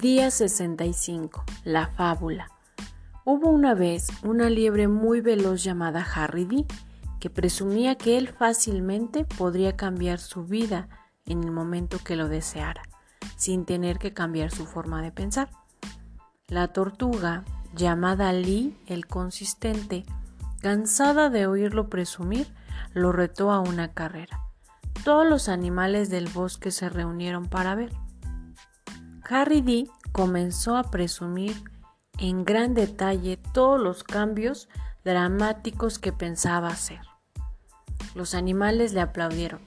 Día 65. La fábula. Hubo una vez una liebre muy veloz llamada Harry D, que presumía que él fácilmente podría cambiar su vida en el momento que lo deseara, sin tener que cambiar su forma de pensar. La tortuga, llamada Lee el consistente, cansada de oírlo presumir, lo retó a una carrera. Todos los animales del bosque se reunieron para ver. Harry D comenzó a presumir en gran detalle todos los cambios dramáticos que pensaba hacer. Los animales le aplaudieron.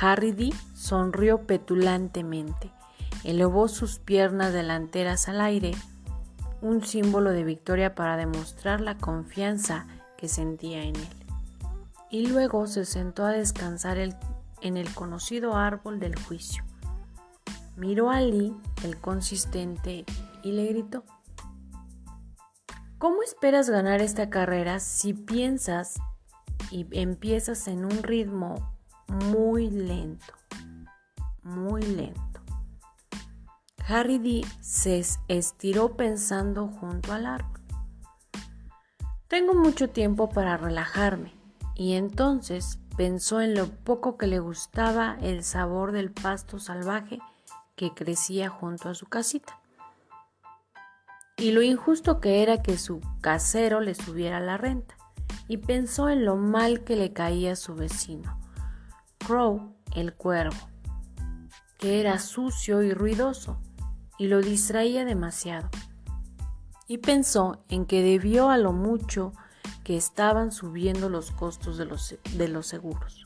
Harry D sonrió petulantemente, elevó sus piernas delanteras al aire, un símbolo de victoria para demostrar la confianza que sentía en él. Y luego se sentó a descansar en el conocido árbol del juicio. Miró a Lee, el consistente, y le gritó, ¿Cómo esperas ganar esta carrera si piensas y empiezas en un ritmo muy lento? Muy lento. Harry D se estiró pensando junto al árbol. Tengo mucho tiempo para relajarme y entonces pensó en lo poco que le gustaba el sabor del pasto salvaje que crecía junto a su casita. Y lo injusto que era que su casero le subiera la renta. Y pensó en lo mal que le caía a su vecino, Crow, el cuervo, que era sucio y ruidoso y lo distraía demasiado. Y pensó en que debió a lo mucho que estaban subiendo los costos de los, de los seguros.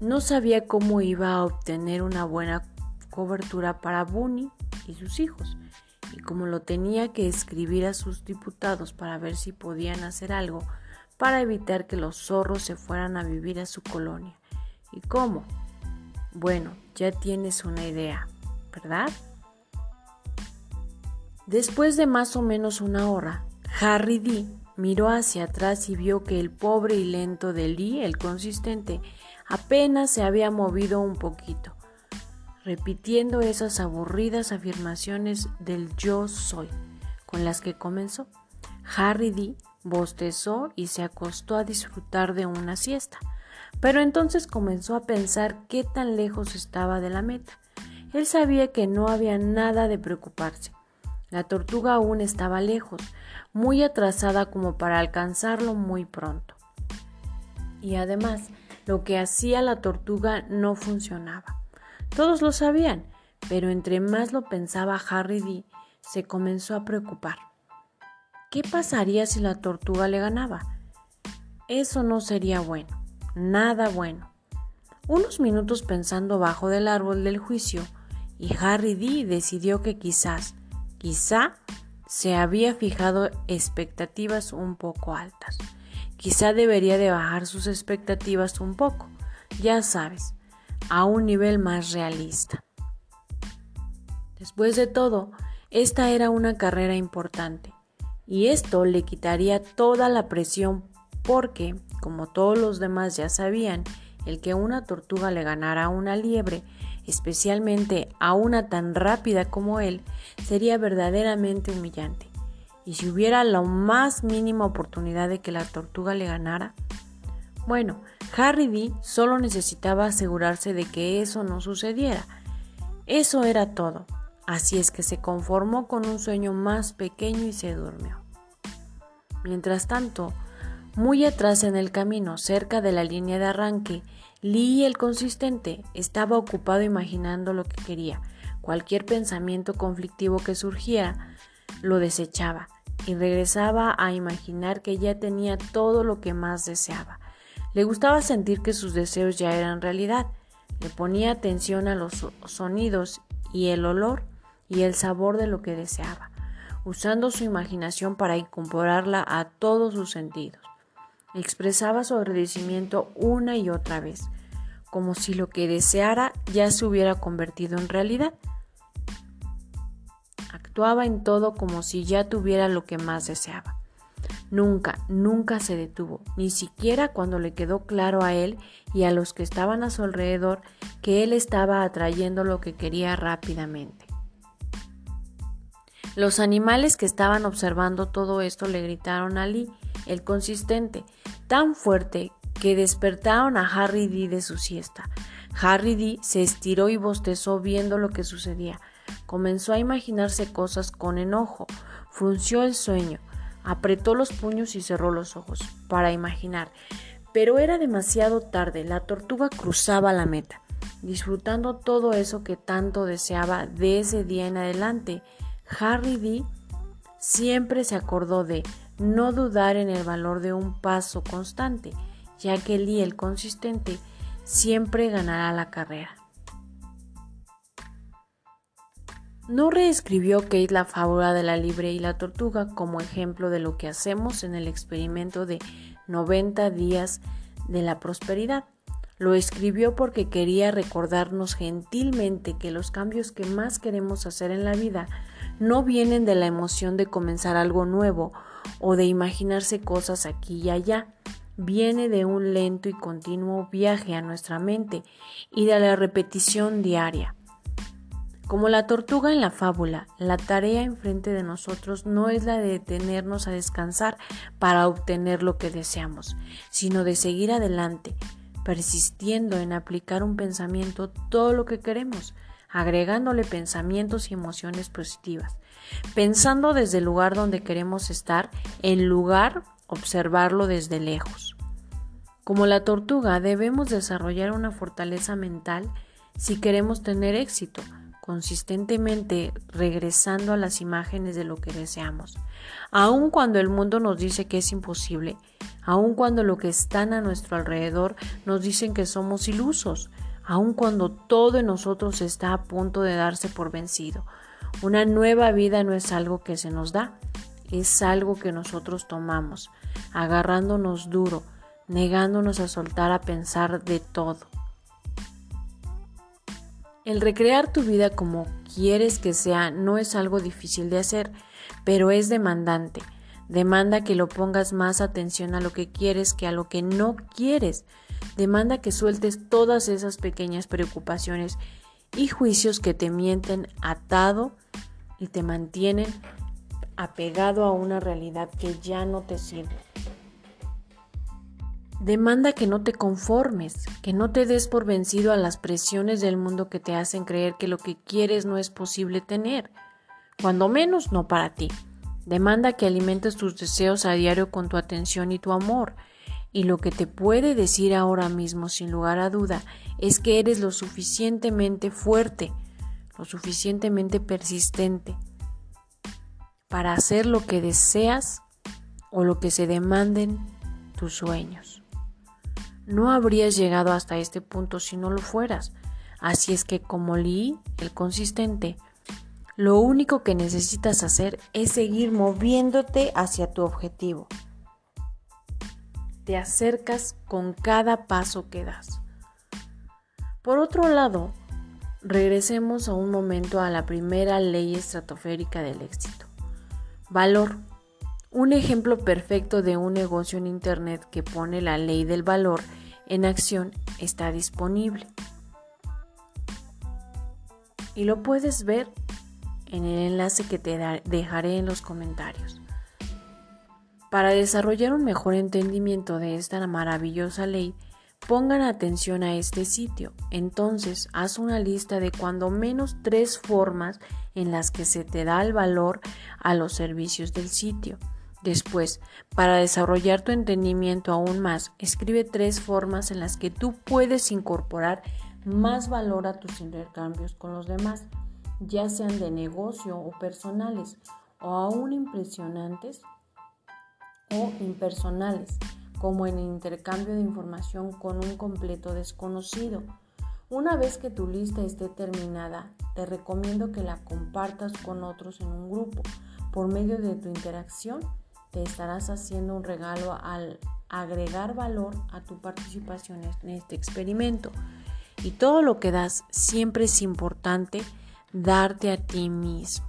No sabía cómo iba a obtener una buena cobertura para Bunny y sus hijos, y como lo tenía que escribir a sus diputados para ver si podían hacer algo para evitar que los zorros se fueran a vivir a su colonia. ¿Y cómo? Bueno, ya tienes una idea, ¿verdad? Después de más o menos una hora, Harry D miró hacia atrás y vio que el pobre y lento de Lee, el consistente, apenas se había movido un poquito, repitiendo esas aburridas afirmaciones del yo soy con las que comenzó. Harry D bostezó y se acostó a disfrutar de una siesta, pero entonces comenzó a pensar qué tan lejos estaba de la meta. Él sabía que no había nada de preocuparse. La tortuga aún estaba lejos, muy atrasada como para alcanzarlo muy pronto. Y además, lo que hacía la tortuga no funcionaba. Todos lo sabían, pero entre más lo pensaba Harry D, se comenzó a preocupar. ¿Qué pasaría si la tortuga le ganaba? Eso no sería bueno, nada bueno. Unos minutos pensando bajo del árbol del juicio, y Harry D decidió que quizás, quizá, se había fijado expectativas un poco altas. Quizá debería de bajar sus expectativas un poco, ya sabes, a un nivel más realista. Después de todo, esta era una carrera importante y esto le quitaría toda la presión porque, como todos los demás ya sabían, el que una tortuga le ganara a una liebre, especialmente a una tan rápida como él, sería verdaderamente humillante. Y si hubiera la más mínima oportunidad de que la tortuga le ganara, bueno, Harry D solo necesitaba asegurarse de que eso no sucediera. Eso era todo. Así es que se conformó con un sueño más pequeño y se durmió. Mientras tanto, muy atrás en el camino, cerca de la línea de arranque, Lee el consistente estaba ocupado imaginando lo que quería. Cualquier pensamiento conflictivo que surgiera, lo desechaba y regresaba a imaginar que ya tenía todo lo que más deseaba. Le gustaba sentir que sus deseos ya eran realidad. Le ponía atención a los sonidos y el olor y el sabor de lo que deseaba, usando su imaginación para incorporarla a todos sus sentidos. Expresaba su agradecimiento una y otra vez, como si lo que deseara ya se hubiera convertido en realidad actuaba en todo como si ya tuviera lo que más deseaba. Nunca, nunca se detuvo, ni siquiera cuando le quedó claro a él y a los que estaban a su alrededor que él estaba atrayendo lo que quería rápidamente. Los animales que estaban observando todo esto le gritaron a Lee, el consistente, tan fuerte que despertaron a Harry D de su siesta. Harry D se estiró y bostezó viendo lo que sucedía. Comenzó a imaginarse cosas con enojo, frunció el sueño, apretó los puños y cerró los ojos para imaginar. Pero era demasiado tarde, la tortuga cruzaba la meta, disfrutando todo eso que tanto deseaba de ese día en adelante. Harry D siempre se acordó de no dudar en el valor de un paso constante, ya que Lee, el consistente, siempre ganará la carrera. No reescribió Kate la fábula de la libre y la tortuga como ejemplo de lo que hacemos en el experimento de 90 días de la prosperidad. Lo escribió porque quería recordarnos gentilmente que los cambios que más queremos hacer en la vida no vienen de la emoción de comenzar algo nuevo o de imaginarse cosas aquí y allá. Viene de un lento y continuo viaje a nuestra mente y de la repetición diaria. Como la tortuga en la fábula, la tarea enfrente de nosotros no es la de detenernos a descansar para obtener lo que deseamos, sino de seguir adelante, persistiendo en aplicar un pensamiento todo lo que queremos, agregándole pensamientos y emociones positivas, pensando desde el lugar donde queremos estar, en lugar observarlo desde lejos. Como la tortuga debemos desarrollar una fortaleza mental si queremos tener éxito, consistentemente regresando a las imágenes de lo que deseamos. Aun cuando el mundo nos dice que es imposible, aun cuando lo que están a nuestro alrededor nos dicen que somos ilusos, aun cuando todo en nosotros está a punto de darse por vencido. Una nueva vida no es algo que se nos da, es algo que nosotros tomamos, agarrándonos duro, negándonos a soltar a pensar de todo. El recrear tu vida como quieres que sea no es algo difícil de hacer, pero es demandante. Demanda que lo pongas más atención a lo que quieres que a lo que no quieres. Demanda que sueltes todas esas pequeñas preocupaciones y juicios que te mienten atado y te mantienen apegado a una realidad que ya no te sirve. Demanda que no te conformes, que no te des por vencido a las presiones del mundo que te hacen creer que lo que quieres no es posible tener, cuando menos no para ti. Demanda que alimentes tus deseos a diario con tu atención y tu amor. Y lo que te puede decir ahora mismo, sin lugar a duda, es que eres lo suficientemente fuerte, lo suficientemente persistente para hacer lo que deseas o lo que se demanden tus sueños. No habrías llegado hasta este punto si no lo fueras. Así es que como Lee, el consistente, lo único que necesitas hacer es seguir moviéndote hacia tu objetivo. Te acercas con cada paso que das. Por otro lado, regresemos a un momento a la primera ley estratosférica del éxito. Valor. Un ejemplo perfecto de un negocio en Internet que pone la ley del valor en acción está disponible. Y lo puedes ver en el enlace que te dejaré en los comentarios. Para desarrollar un mejor entendimiento de esta maravillosa ley, pongan atención a este sitio. Entonces, haz una lista de cuando menos tres formas en las que se te da el valor a los servicios del sitio. Después, para desarrollar tu entendimiento aún más, escribe tres formas en las que tú puedes incorporar más valor a tus intercambios con los demás, ya sean de negocio o personales, o aún impresionantes o impersonales, como en el intercambio de información con un completo desconocido. Una vez que tu lista esté terminada, te recomiendo que la compartas con otros en un grupo. Por medio de tu interacción, te estarás haciendo un regalo al agregar valor a tu participación en este experimento. Y todo lo que das siempre es importante darte a ti mismo.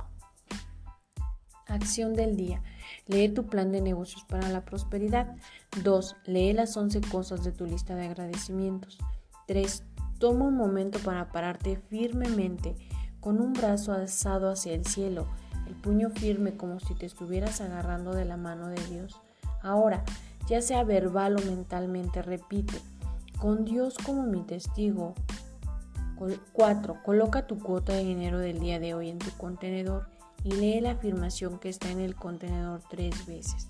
Acción del día. Lee tu plan de negocios para la prosperidad. 2. Lee las 11 cosas de tu lista de agradecimientos. 3. Toma un momento para pararte firmemente con un brazo alzado hacia el cielo, el puño firme como si te estuvieras agarrando de la mano de Dios. Ahora, ya sea verbal o mentalmente, repite, con Dios como mi testigo. 4. Coloca tu cuota de dinero del día de hoy en tu contenedor y lee la afirmación que está en el contenedor tres veces.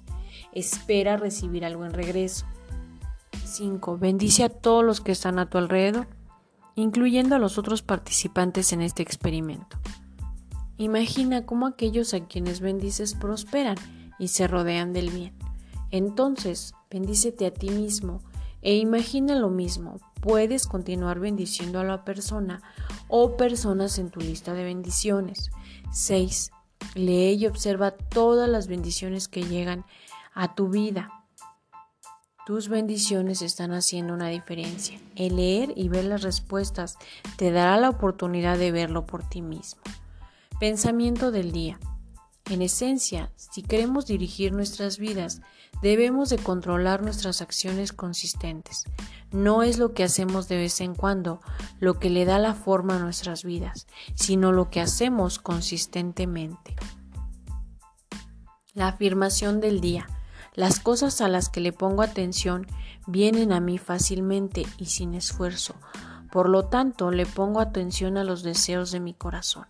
Espera recibir algo en regreso. 5. Bendice a todos los que están a tu alrededor, incluyendo a los otros participantes en este experimento. Imagina cómo aquellos a quienes bendices prosperan y se rodean del bien. Entonces, bendícete a ti mismo e imagina lo mismo. Puedes continuar bendiciendo a la persona o personas en tu lista de bendiciones. 6. Lee y observa todas las bendiciones que llegan a tu vida. Tus bendiciones están haciendo una diferencia. El leer y ver las respuestas te dará la oportunidad de verlo por ti mismo. Pensamiento del día. En esencia, si queremos dirigir nuestras vidas, debemos de controlar nuestras acciones consistentes. No es lo que hacemos de vez en cuando lo que le da la forma a nuestras vidas, sino lo que hacemos consistentemente. La afirmación del día. Las cosas a las que le pongo atención vienen a mí fácilmente y sin esfuerzo. Por lo tanto, le pongo atención a los deseos de mi corazón.